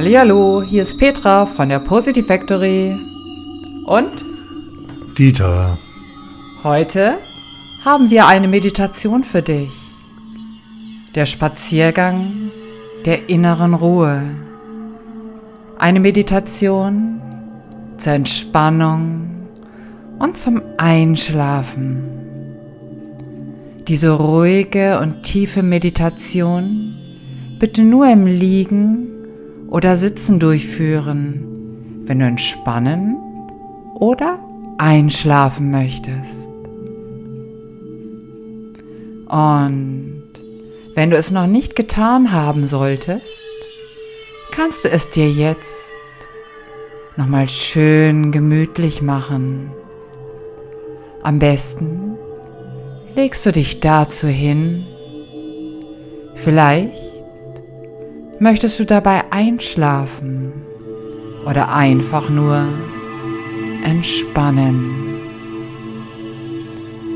Hallihallo, hier ist Petra von der Positive Factory. Und Dieter. heute haben wir eine Meditation für dich. Der Spaziergang der inneren Ruhe. Eine Meditation zur Entspannung und zum Einschlafen. Diese ruhige und tiefe Meditation bitte nur im Liegen oder Sitzen durchführen, wenn du entspannen oder einschlafen möchtest. Und wenn du es noch nicht getan haben solltest, kannst du es dir jetzt nochmal schön gemütlich machen. Am besten legst du dich dazu hin. Vielleicht möchtest du dabei einschlafen oder einfach nur entspannen,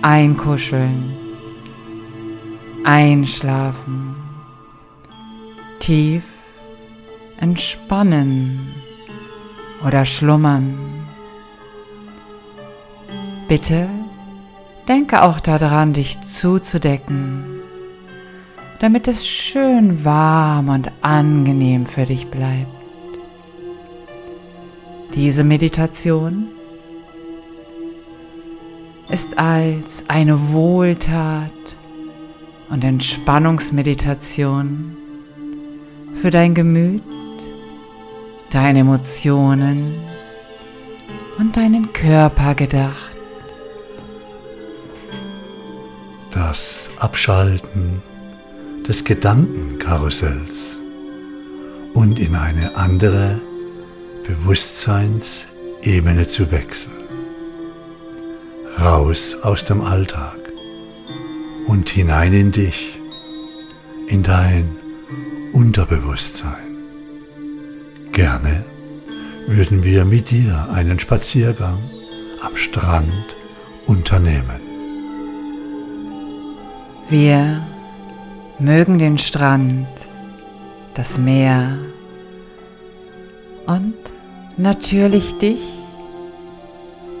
einkuscheln, einschlafen, tief entspannen oder schlummern. Bitte denke auch daran, dich zuzudecken, damit es schön warm und angenehm für dich bleibt. Diese Meditation ist als eine Wohltat und Entspannungsmeditation für dein Gemüt, deine Emotionen und deinen Körper gedacht. Das Abschalten des Gedankenkarussells und in eine andere Bewusstseinsebene zu wechseln. Raus aus dem Alltag und hinein in dich, in dein Unterbewusstsein. Gerne würden wir mit dir einen Spaziergang am Strand unternehmen. Wir mögen den Strand, das Meer und natürlich dich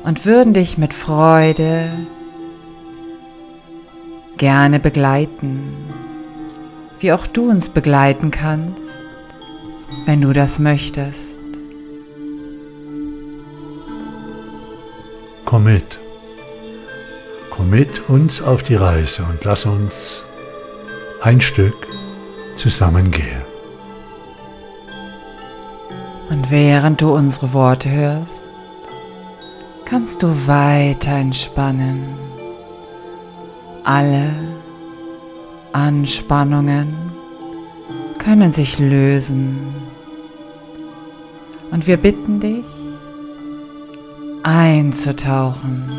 und würden dich mit Freude gerne begleiten, wie auch du uns begleiten kannst, wenn du das möchtest. Komm mit. Komm mit uns auf die Reise und lass uns ein Stück zusammengehen. Und während du unsere Worte hörst, kannst du weiter entspannen. Alle Anspannungen können sich lösen. Und wir bitten dich, einzutauchen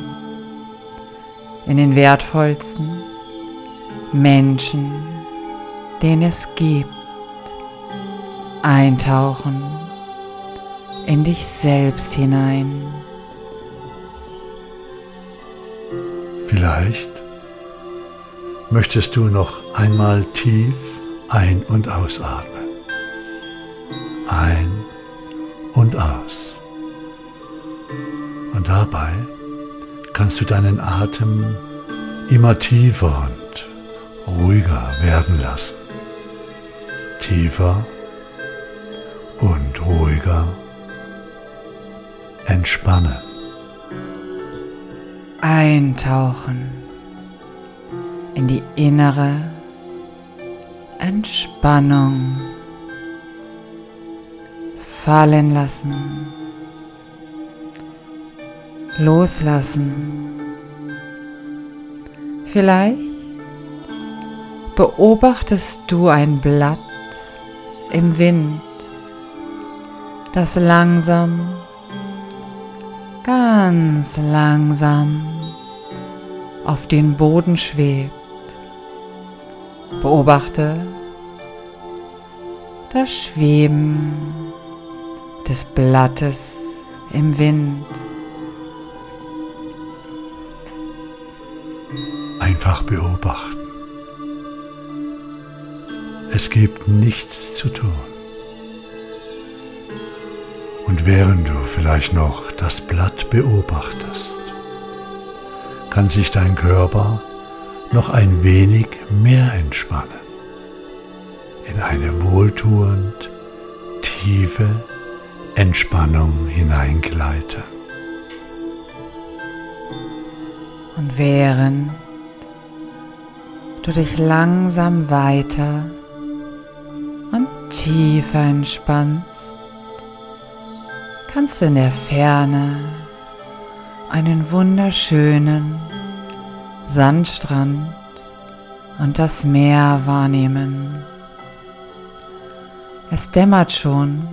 in den wertvollsten Menschen, den es gibt. Eintauchen in dich selbst hinein. Vielleicht möchtest du noch einmal tief ein- und ausatmen. Ein und aus. Und dabei kannst du deinen Atem immer tiefer und ruhiger werden lassen. Tiefer und ruhiger entspannen. Eintauchen in die innere Entspannung. Fallen lassen. Loslassen. Vielleicht beobachtest du ein Blatt im Wind, das langsam, ganz langsam auf den Boden schwebt. Beobachte das Schweben des Blattes im Wind. Einfach beobachten. Es gibt nichts zu tun. Und während du vielleicht noch das Blatt beobachtest, kann sich dein Körper noch ein wenig mehr entspannen, in eine wohltuend tiefe Entspannung hineingleiten. Und während du dich langsam weiter tiefer entspannst, kannst du in der Ferne einen wunderschönen Sandstrand und das Meer wahrnehmen. Es dämmert schon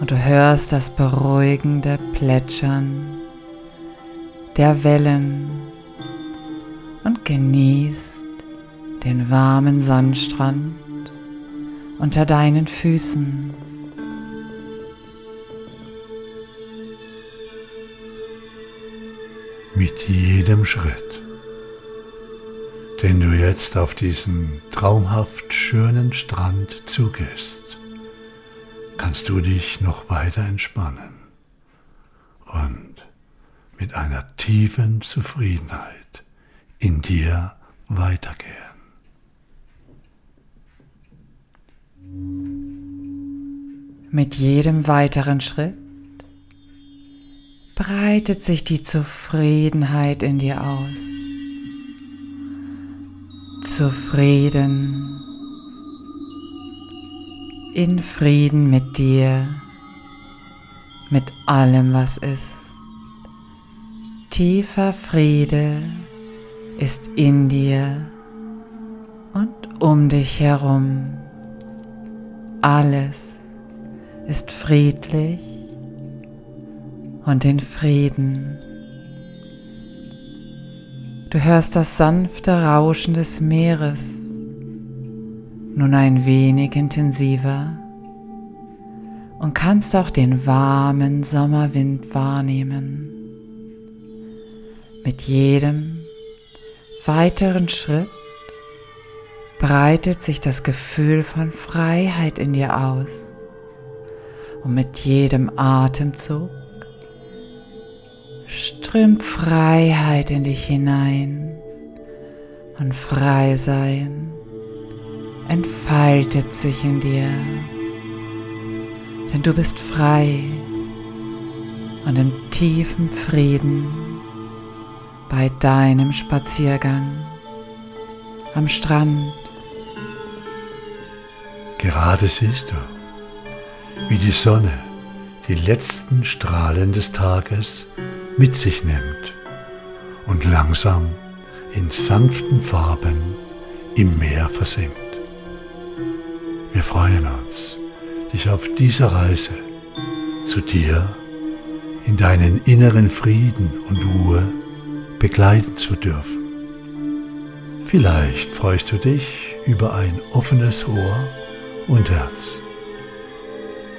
und du hörst das beruhigende Plätschern der Wellen und genießt den warmen Sandstrand unter deinen Füßen. Mit jedem Schritt, den du jetzt auf diesen traumhaft schönen Strand zugehst, kannst du dich noch weiter entspannen und mit einer tiefen Zufriedenheit in dir weitergehen. Mit jedem weiteren Schritt breitet sich die Zufriedenheit in dir aus. Zufrieden, in Frieden mit dir, mit allem, was ist. Tiefer Friede ist in dir und um dich herum. Alles ist friedlich und in Frieden. Du hörst das sanfte Rauschen des Meeres, nun ein wenig intensiver und kannst auch den warmen Sommerwind wahrnehmen. Mit jedem weiteren Schritt breitet sich das Gefühl von Freiheit in dir aus. Und mit jedem Atemzug strömt Freiheit in dich hinein. Und frei sein entfaltet sich in dir. Denn du bist frei und im tiefen Frieden bei deinem Spaziergang am Strand. Gerade siehst du, wie die Sonne die letzten Strahlen des Tages mit sich nimmt und langsam in sanften Farben im Meer versinkt. Wir freuen uns, dich auf dieser Reise zu dir in deinen inneren Frieden und Ruhe begleiten zu dürfen. Vielleicht freust du dich über ein offenes Ohr und Herz.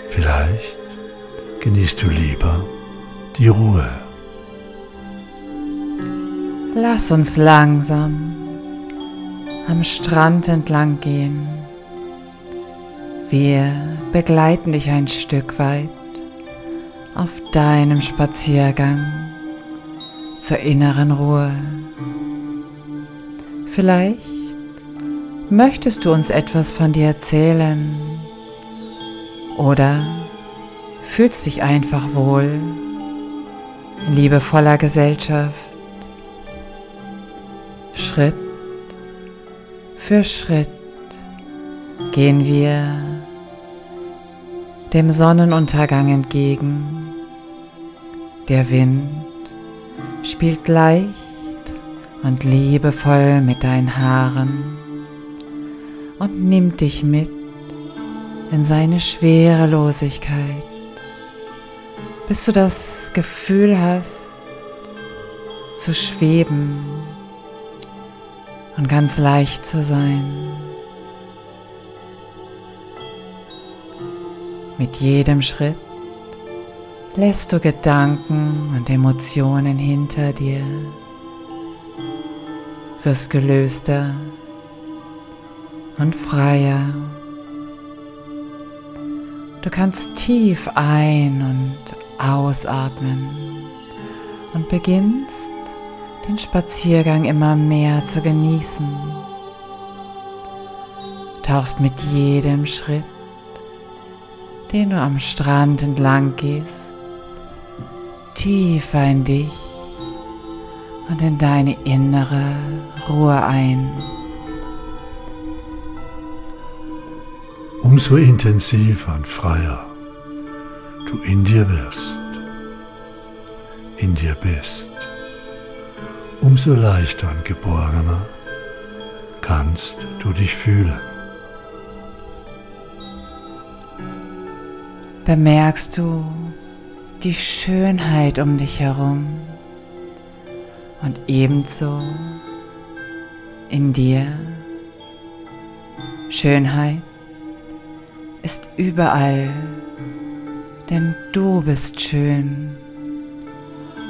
Vielleicht genießt du lieber die Ruhe. Lass uns langsam am Strand entlang gehen. Wir begleiten dich ein Stück weit auf deinem Spaziergang zur inneren Ruhe. Vielleicht möchtest du uns etwas von dir erzählen oder fühlst dich einfach wohl in liebevoller Gesellschaft. Schritt für Schritt gehen wir dem Sonnenuntergang entgegen. Der Wind spielt leicht und liebevoll mit deinen Haaren und nimmt dich mit in seine Schwerelosigkeit, bis du das Gefühl hast, zu schweben und ganz leicht zu sein. Mit jedem Schritt lässt du Gedanken und Emotionen hinter dir, wirst gelöster und freier Du kannst tief ein- und ausatmen und beginnst den Spaziergang immer mehr zu genießen. Tauchst mit jedem Schritt, den du am Strand entlang gehst, tiefer in dich und in deine innere Ruhe ein. Umso intensiver und freier du in dir wirst, in dir bist, umso leichter und geborgener kannst du dich fühlen. Bemerkst du die Schönheit um dich herum und ebenso in dir. Schönheit ist überall, denn du bist schön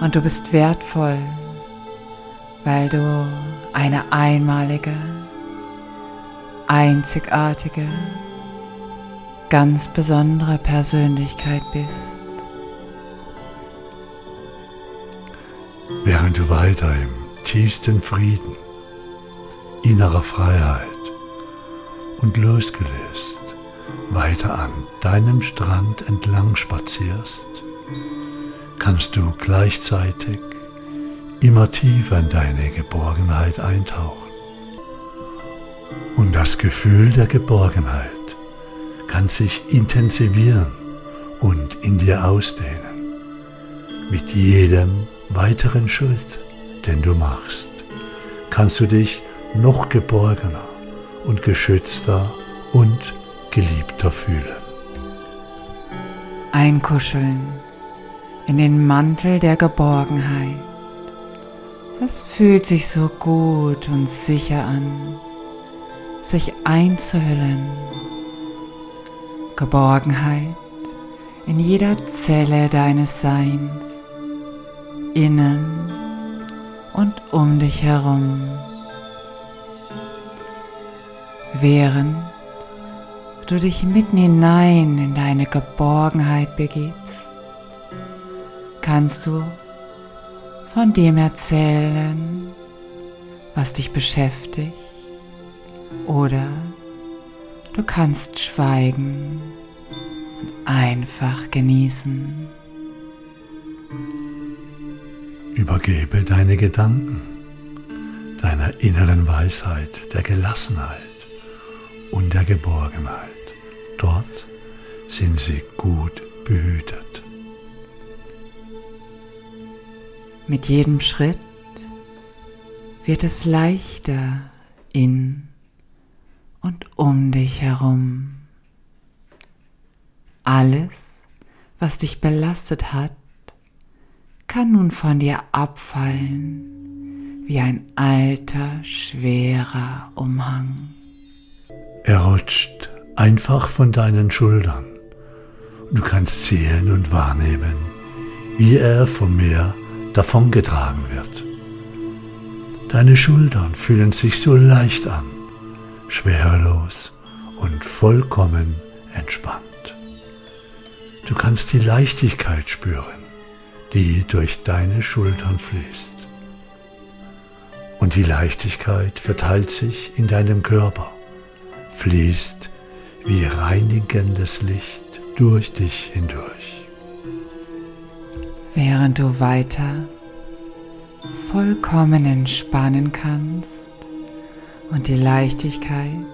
und du bist wertvoll, weil du eine einmalige, einzigartige, ganz besondere Persönlichkeit bist. Während du weiter im tiefsten Frieden, innerer Freiheit und losgelöst weiter an deinem Strand entlang spazierst, kannst du gleichzeitig immer tiefer in deine Geborgenheit eintauchen. Und das Gefühl der Geborgenheit kann sich intensivieren und in dir ausdehnen. Mit jedem weiteren Schritt, den du machst, kannst du dich noch geborgener und geschützter und geliebter fühlen. Einkuscheln in den Mantel der Geborgenheit. Es fühlt sich so gut und sicher an, sich einzuhüllen. Geborgenheit in jeder Zelle deines Seins, innen und um dich herum. Während du dich mitten hinein in deine Geborgenheit begibst, kannst du von dem erzählen, was dich beschäftigt, oder du kannst schweigen und einfach genießen. Übergebe deine Gedanken deiner inneren Weisheit, der Gelassenheit und der Geborgenheit. Dort sind sie gut behütet. Mit jedem Schritt wird es leichter in und um dich herum. Alles, was dich belastet hat, kann nun von dir abfallen wie ein alter, schwerer Umhang. Er rutscht einfach von deinen Schultern. Du kannst sehen und wahrnehmen, wie er vom Meer davongetragen wird. Deine Schultern fühlen sich so leicht an, schwerelos und vollkommen entspannt. Du kannst die Leichtigkeit spüren, die durch deine Schultern fließt. Und die Leichtigkeit verteilt sich in deinem Körper, fließt wie reinigendes Licht durch dich hindurch. Während du weiter vollkommen entspannen kannst und die Leichtigkeit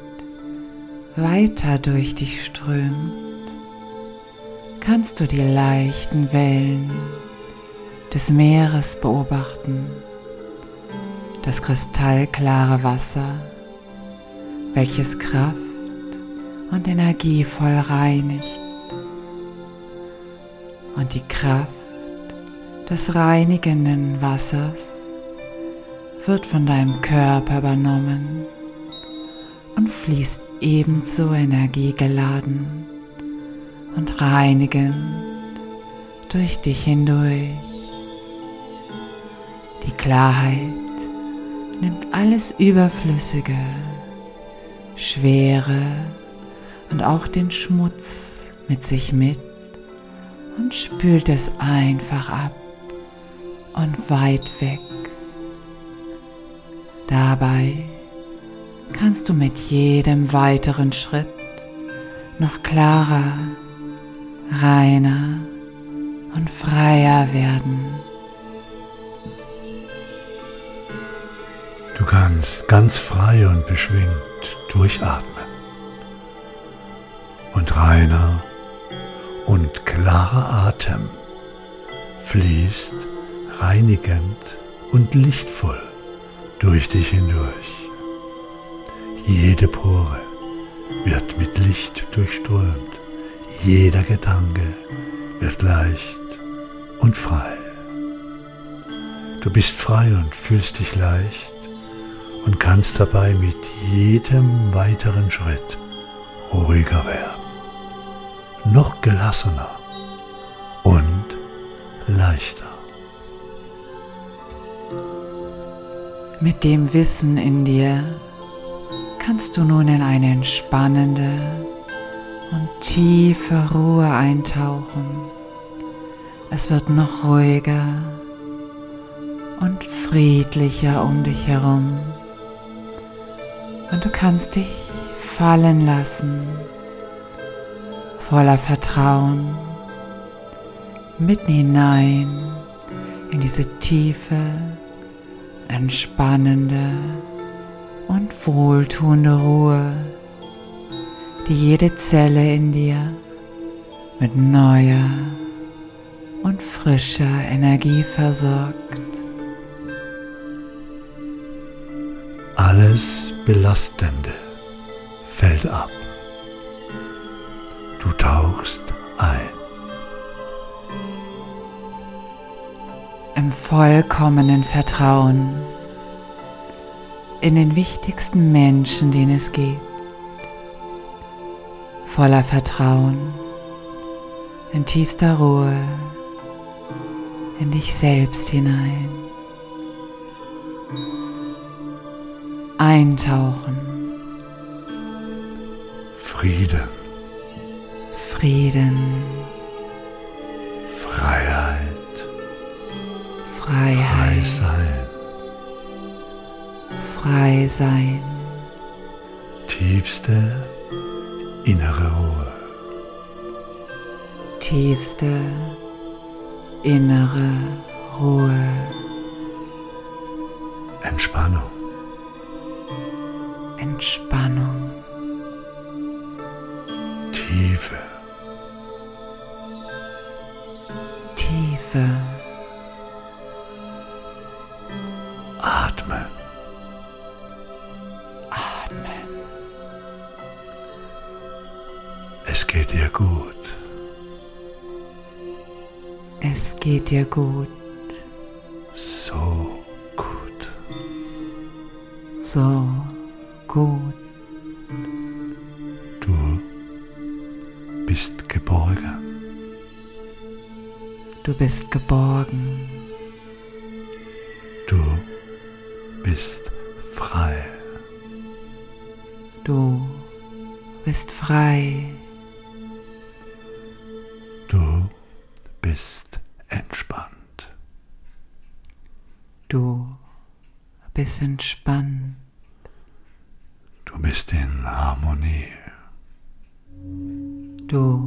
weiter durch dich strömt, kannst du die leichten Wellen des Meeres beobachten, das kristallklare Wasser, welches Kraft und energievoll reinigt. Und die Kraft des reinigenden Wassers wird von deinem Körper übernommen und fließt ebenso energiegeladen und reinigend durch dich hindurch. Die Klarheit nimmt alles Überflüssige, Schwere und auch den Schmutz mit sich mit und spült es einfach ab und weit weg. Dabei kannst du mit jedem weiteren Schritt noch klarer, reiner und freier werden. Du kannst ganz frei und beschwingt durchatmen und reiner und klarer Atem fließt reinigend und lichtvoll durch dich hindurch. Jede Pore wird mit Licht durchströmt, jeder Gedanke wird leicht und frei. Du bist frei und fühlst dich leicht und kannst dabei mit jedem weiteren Schritt ruhiger werden, noch gelassener und leichter. Mit dem Wissen in dir kannst du nun in eine entspannende und tiefe Ruhe eintauchen. Es wird noch ruhiger und friedlicher um dich herum. Und du kannst dich fallen lassen, voller Vertrauen, mitten hinein in diese tiefe, entspannende und wohltuende Ruhe, die jede Zelle in dir mit neuer und frischer Energie versorgt. Alles Belastende fällt ab. Tauchst ein. Im vollkommenen Vertrauen in den wichtigsten Menschen, den es gibt. Voller Vertrauen, in tiefster Ruhe, in dich selbst hinein. Eintauchen. Frieden. Frieden. Freiheit. Freiheit. Frei sein. Frei sein. Tiefste innere Ruhe. Tiefste innere Ruhe. Entspannung. Entspannung. Tiefe. Tiefe. Atmen. Atmen. Es geht dir gut. Es geht dir gut. So gut. So gut. Du bist geborgen. Du bist geborgen. Du bist frei. Du bist frei. Du bist entspannt. Du bist entspannt. Du bist in Harmonie. Du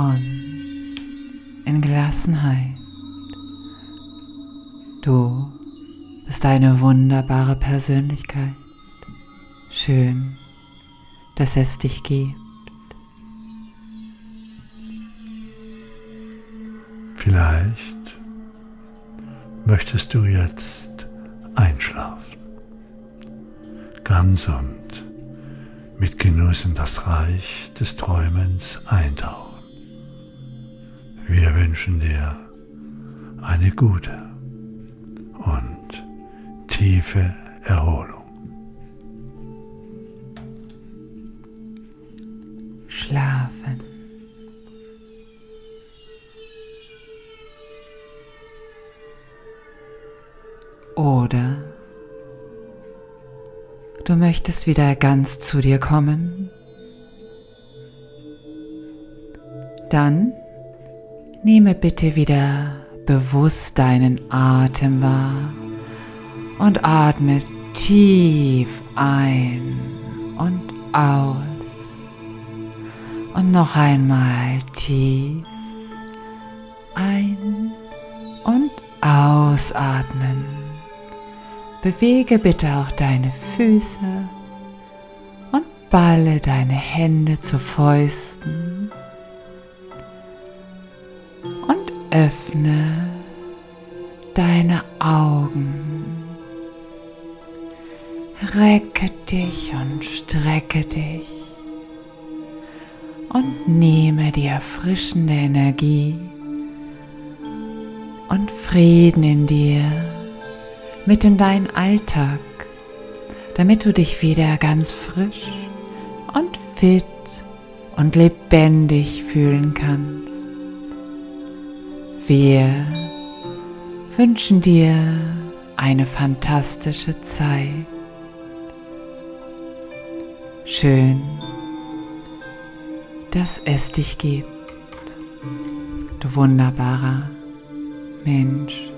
und in Gelassenheit. Du bist eine wunderbare Persönlichkeit. Schön, dass es dich gibt. Vielleicht möchtest du jetzt einschlafen. Ganz und mit Genuss in das Reich des Träumens eintauchen. Wir wünschen dir eine gute und tiefe Erholung. Schlafen. Oder du möchtest wieder ganz zu dir kommen, dann nehme bitte wieder bewusst deinen Atem wahr und atme tief ein und aus. Und noch einmal tief ein und ausatmen. Bewege bitte auch deine Füße und balle deine Hände zu Fäusten öffne deine Augen. Recke dich und strecke dich und nehme die erfrischende Energie und Frieden in dir mit in deinen Alltag, damit du dich wieder ganz frisch und fit und lebendig fühlen kannst. Wir wünschen dir eine fantastische Zeit. Schön, dass es dich gibt, du wunderbarer Mensch.